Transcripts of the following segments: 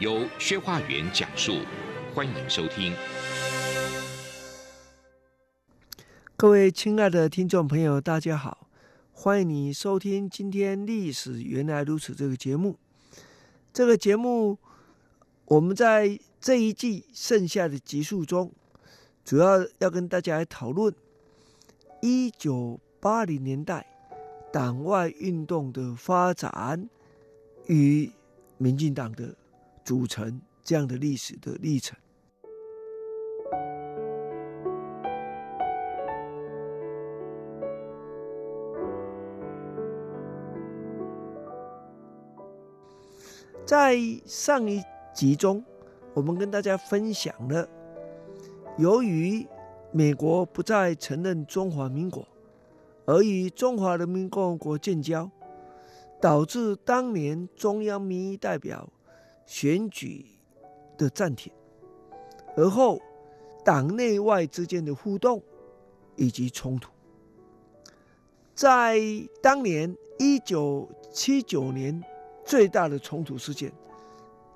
由薛化元讲述，欢迎收听。各位亲爱的听众朋友，大家好，欢迎你收听今天《历史原来如此》这个节目。这个节目，我们在这一季剩下的集数中，主要要跟大家来讨论一九八零年代党外运动的发展与民进党的。组成这样的历史的历程，在上一集中，我们跟大家分享了，由于美国不再承认中华民国，而与中华人民共和国建交，导致当年中央民意代表。选举的暂停，而后党内外之间的互动以及冲突，在当年一九七九年最大的冲突事件，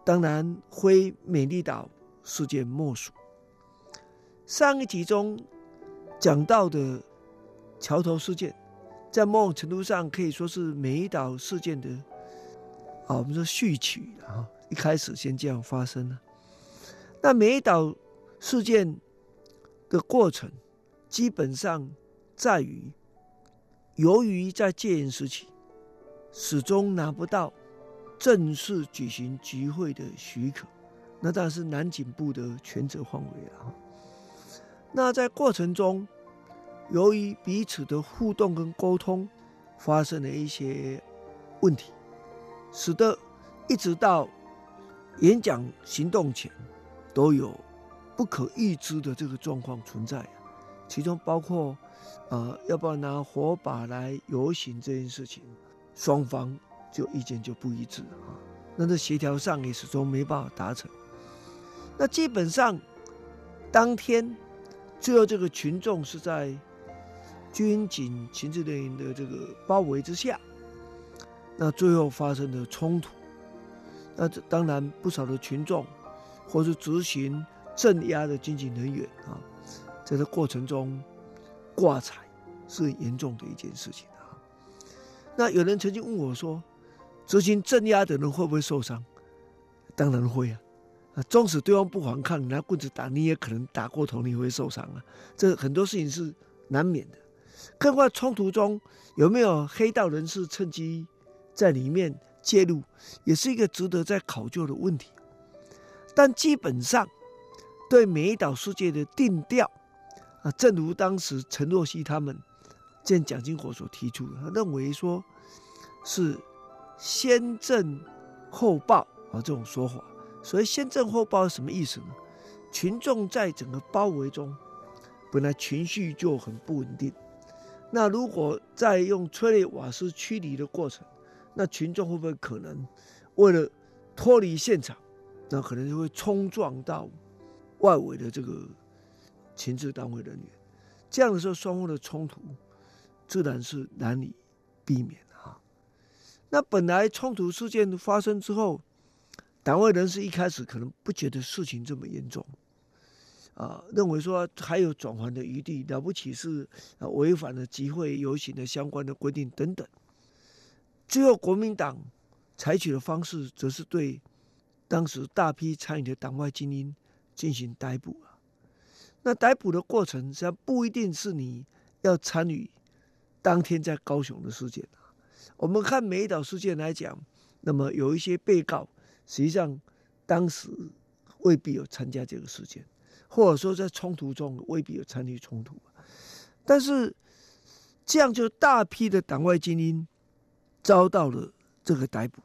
当然非美丽岛事件莫属。上一集中讲到的桥头事件，在某种程度上可以说是美丽岛事件的啊，我们说序曲啊。一开始先这样发生了，那美岛事件的过程，基本上在于，由于在戒严时期，始终拿不到正式举行集会的许可，那当然是南警部的权责范围了。那在过程中，由于彼此的互动跟沟通发生了一些问题，使得一直到演讲行动前，都有不可预知的这个状况存在，其中包括，呃，要不要拿火把来游行这件事情，双方就意见就不一致啊。那这协调上也始终没办法达成。那基本上，当天最后这个群众是在军警情治人员的这个包围之下，那最后发生的冲突。那这当然不少的群众，或是执行镇压的军警人员啊，在这过程中挂彩是严重的一件事情啊。那有人曾经问我说，执行镇压的人会不会受伤？当然会啊。啊，纵使对方不反抗，拿棍子打你也可能打过头，你会受伤啊。这很多事情是难免的。更何况冲突中有没有黑道人士趁机在里面？介入也是一个值得再考究的问题，但基本上对美丽岛事件的定调啊，正如当时陈若曦他们见蒋经国所提出的，他认为说是先正后爆啊这种说法。所以先正后爆是什么意思呢？群众在整个包围中，本来情绪就很不稳定，那如果再用催泪瓦斯驱离的过程。那群众会不会可能为了脱离现场，那可能就会冲撞到外围的这个情治单位人员？这样的时候，双方的冲突自然是难以避免啊。那本来冲突事件发生之后，党外人士一开始可能不觉得事情这么严重啊，认为说还有转圜的余地，了不起是违反了集会游行的相关的规定等等。最后，国民党采取的方式，则是对当时大批参与的党外精英进行逮捕啊。那逮捕的过程，实际上不一定是你要参与当天在高雄的事件啊。我们看美岛事件来讲，那么有一些被告，实际上当时未必有参加这个事件，或者说在冲突中未必有参与冲突。但是这样就大批的党外精英。遭到了这个逮捕，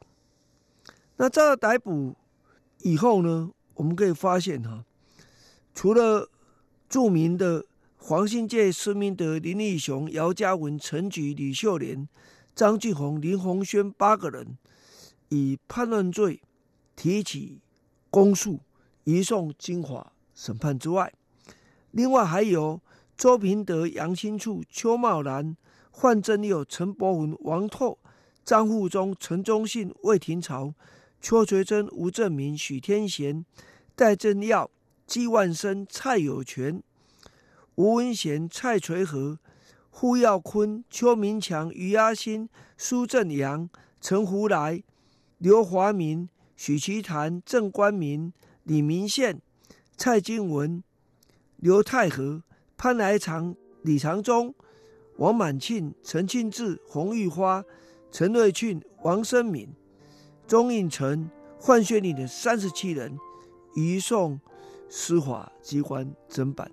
那遭到逮捕以后呢，我们可以发现哈，除了著名的黄信介、施明德、林立雄、姚嘉文、陈菊、李秀莲、张俊宏、林鸿轩八个人以叛乱罪提起公诉，移送金华。审判之外，另外还有周平德、杨新处、邱茂兰、范振佑、陈伯文、王拓、张富忠、陈忠信、魏廷朝、邱垂珍、吴正明、许天贤、戴正耀、纪万生、蔡有权、吴文贤、蔡垂和、胡耀坤、邱明强、余阿新、苏正阳、陈福来、刘华明、许其谈、郑观明、李明宪、蔡金文、刘泰和、潘来长、李长忠、王满庆、陈庆志、洪玉花、陈瑞俊、王生敏、钟应成、范学礼等三十七人移送司法机关侦办。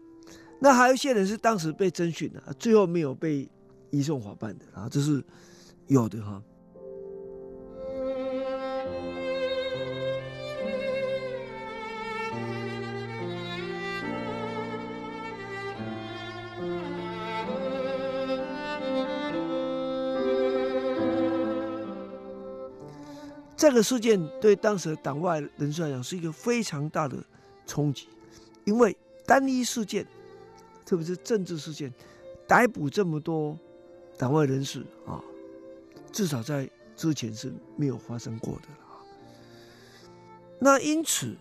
那还有一些人是当时被侦讯的，最后没有被移送法办的啊，这是有的哈。这个事件对当时的党外人士来讲是一个非常大的冲击，因为单一事件，特别是政治事件，逮捕这么多党外人士啊，至少在之前是没有发生过的啊。那因此，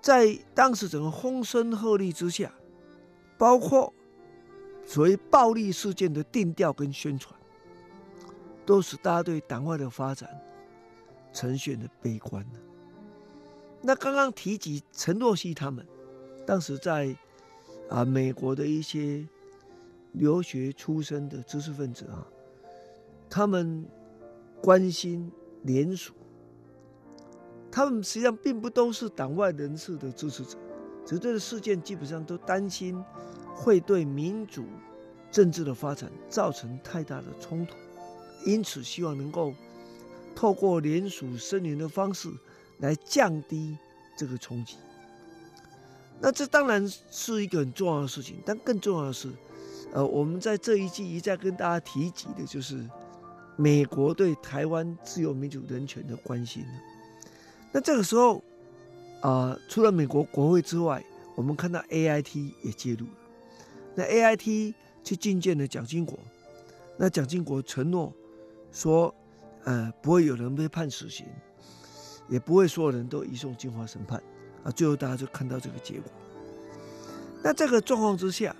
在当时整个风声鹤唳之下，包括所谓暴力事件的定调跟宣传，都使大家对党外的发展。呈现的悲观呢？那刚刚提及陈若曦他们，当时在啊美国的一些留学出身的知识分子啊，他们关心联署，他们实际上并不都是党外人士的支持者，只是这个事件基本上都担心会对民主政治的发展造成太大的冲突，因此希望能够。透过联署声援的方式来降低这个冲击，那这当然是一个很重要的事情。但更重要的是，呃，我们在这一季一再跟大家提及的，就是美国对台湾自由民主人权的关心。那这个时候，啊、除了美国国会之外，我们看到 AIT 也介入了。那 AIT 去觐见了蒋经国，那蒋经国承诺说。呃，不会有人被判死刑，也不会所有人都移送金华审判啊。最后大家就看到这个结果。那这个状况之下，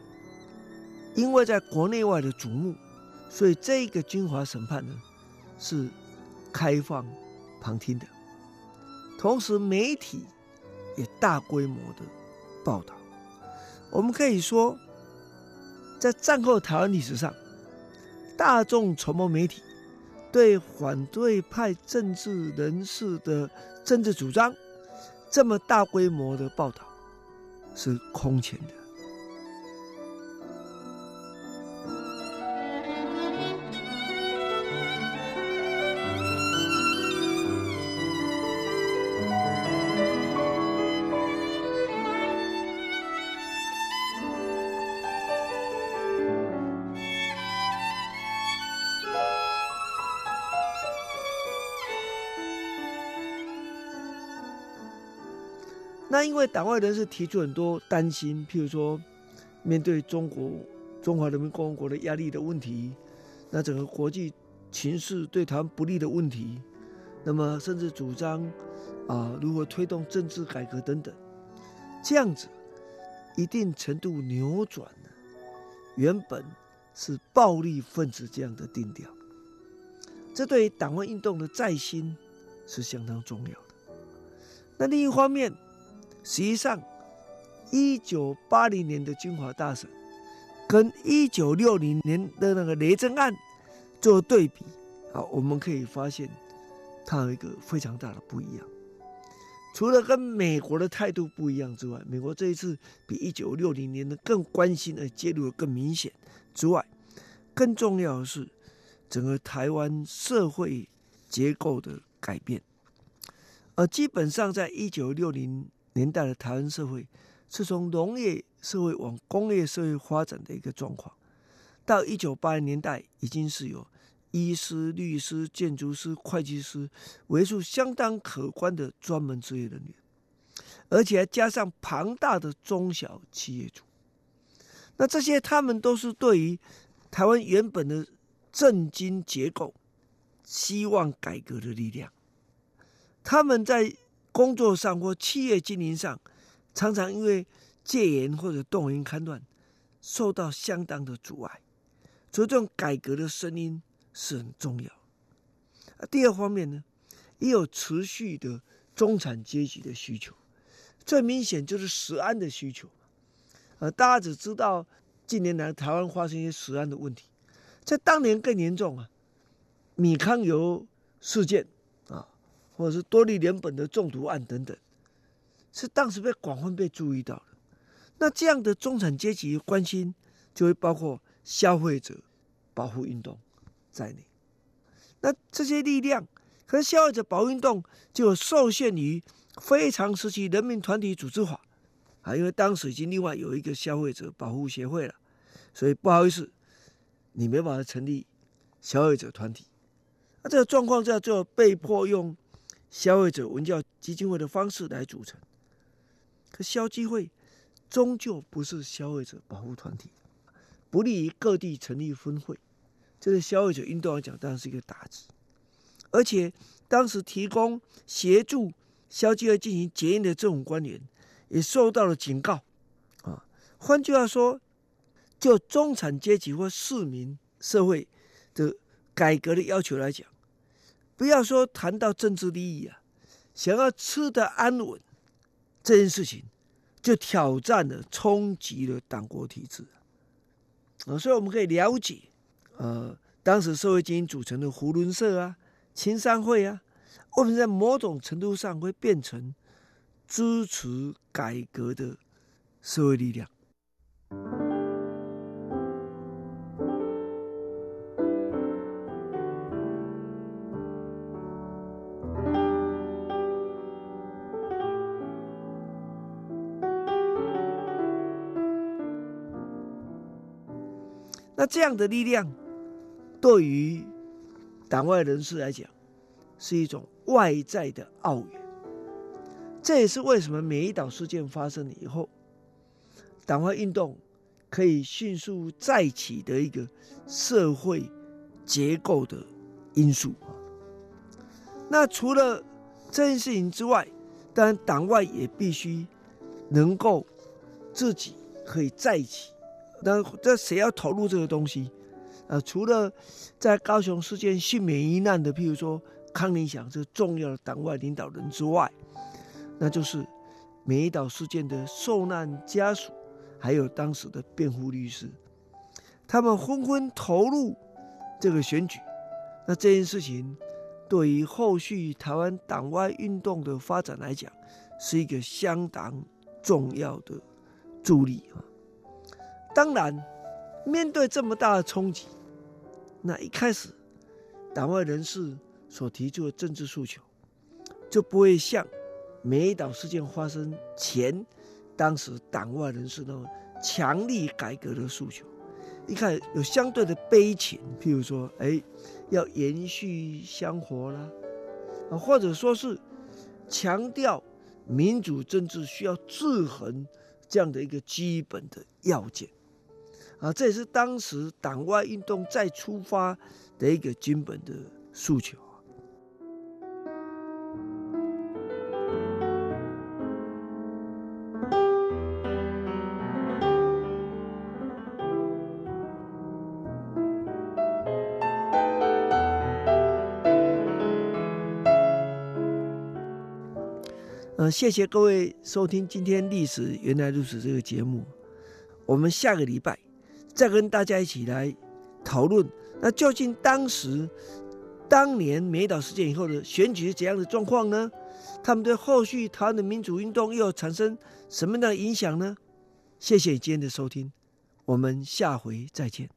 因为在国内外的瞩目，所以这个金华审判呢是开放旁听的，同时媒体也大规模的报道。我们可以说，在战后台湾历史上，大众传播媒体。对反对派政治人士的政治主张，这么大规模的报道，是空前的。那因为党外人士提出很多担心，譬如说，面对中国中华人民共和国的压力的问题，那整个国际情势对台湾不利的问题，那么甚至主张啊如何推动政治改革等等，这样子一定程度扭转了原本是暴力分子这样的定调，这对于党外运动的再兴是相当重要的。那另一方面。实际上，一九八零年的金华大审，跟一九六零年的那个雷震案做对比，啊，我们可以发现，它有一个非常大的不一样。除了跟美国的态度不一样之外，美国这一次比一九六零年的更关心而介入的更明显之外，更重要的是，整个台湾社会结构的改变。而基本上，在一九六零年代的台湾社会是从农业社会往工业社会发展的一个状况。到一九八零年代，已经是有医师、律师、建筑师、会计师为数相当可观的专门职业人员，而且还加上庞大的中小企业主。那这些他们都是对于台湾原本的政经结构希望改革的力量。他们在工作上或企业经营上，常常因为戒严或者动员戡乱，受到相当的阻碍。所以，这种改革的声音是很重要。第二方面呢，也有持续的中产阶级的需求，最明显就是食安的需求。呃，大家只知道近年来台湾发生一些食安的问题，在当年更严重啊，米糠油事件，或者是多氯联苯的中毒案等等，是当时被广泛被注意到的。那这样的中产阶级关心，就会包括。消费者保护运动在内，那这些力量，可是消费者保护运动就受限于非常时期人民团体组织法啊，因为当时已经另外有一个消费者保护协会了，所以不好意思，你没办法成立消费者团体。那这个状况下，就被迫用消费者文教基金会的方式来组成。可消基会终究不是消费者保护团体。不利于各地成立分会，这对消费者运动来讲当然是一个打击。而且当时提供协助消基会进行结印的政府官员也受到了警告。啊，换句话说，就中产阶级或市民社会的改革的要求来讲，不要说谈到政治利益啊，想要吃得安稳这件事情，就挑战了、冲击了党国体制。啊，所以我们可以了解，呃，当时社会精英组成的胡伦社啊、青商会啊，我们在某种程度上会变成支持改革的社会力量。那这样的力量，对于党外人士来讲，是一种外在的奥援。这也是为什么美伊岛事件发生了以后，党外运动可以迅速再起的一个社会结构的因素。那除了这件事情之外，当然党外也必须能够自己可以再起。那这谁要投入这个东西？呃，除了在高雄事件幸免于难的，譬如说康宁祥这个重要的党外领导人之外，那就是美丽岛事件的受难家属，还有当时的辩护律师，他们纷纷投入这个选举。那这件事情对于后续台湾党外运动的发展来讲，是一个相当重要的助力啊。当然，面对这么大的冲击，那一开始党外人士所提出的政治诉求，就不会像美岛事件发生前，当时党外人士那种强力改革的诉求。一看有相对的悲情，譬如说，哎，要延续香火啦，啊，或者说是强调民主政治需要制衡这样的一个基本的要件。啊，这也是当时党外运动再出发的一个基本的诉求。呃，谢谢各位收听今天《历史原来如此》这个节目，我们下个礼拜。再跟大家一起来讨论，那究竟当时、当年美岛事件以后的选举是怎样的状况呢？他们对后续台湾的民主运动又产生什么样的影响呢？谢谢今天的收听，我们下回再见。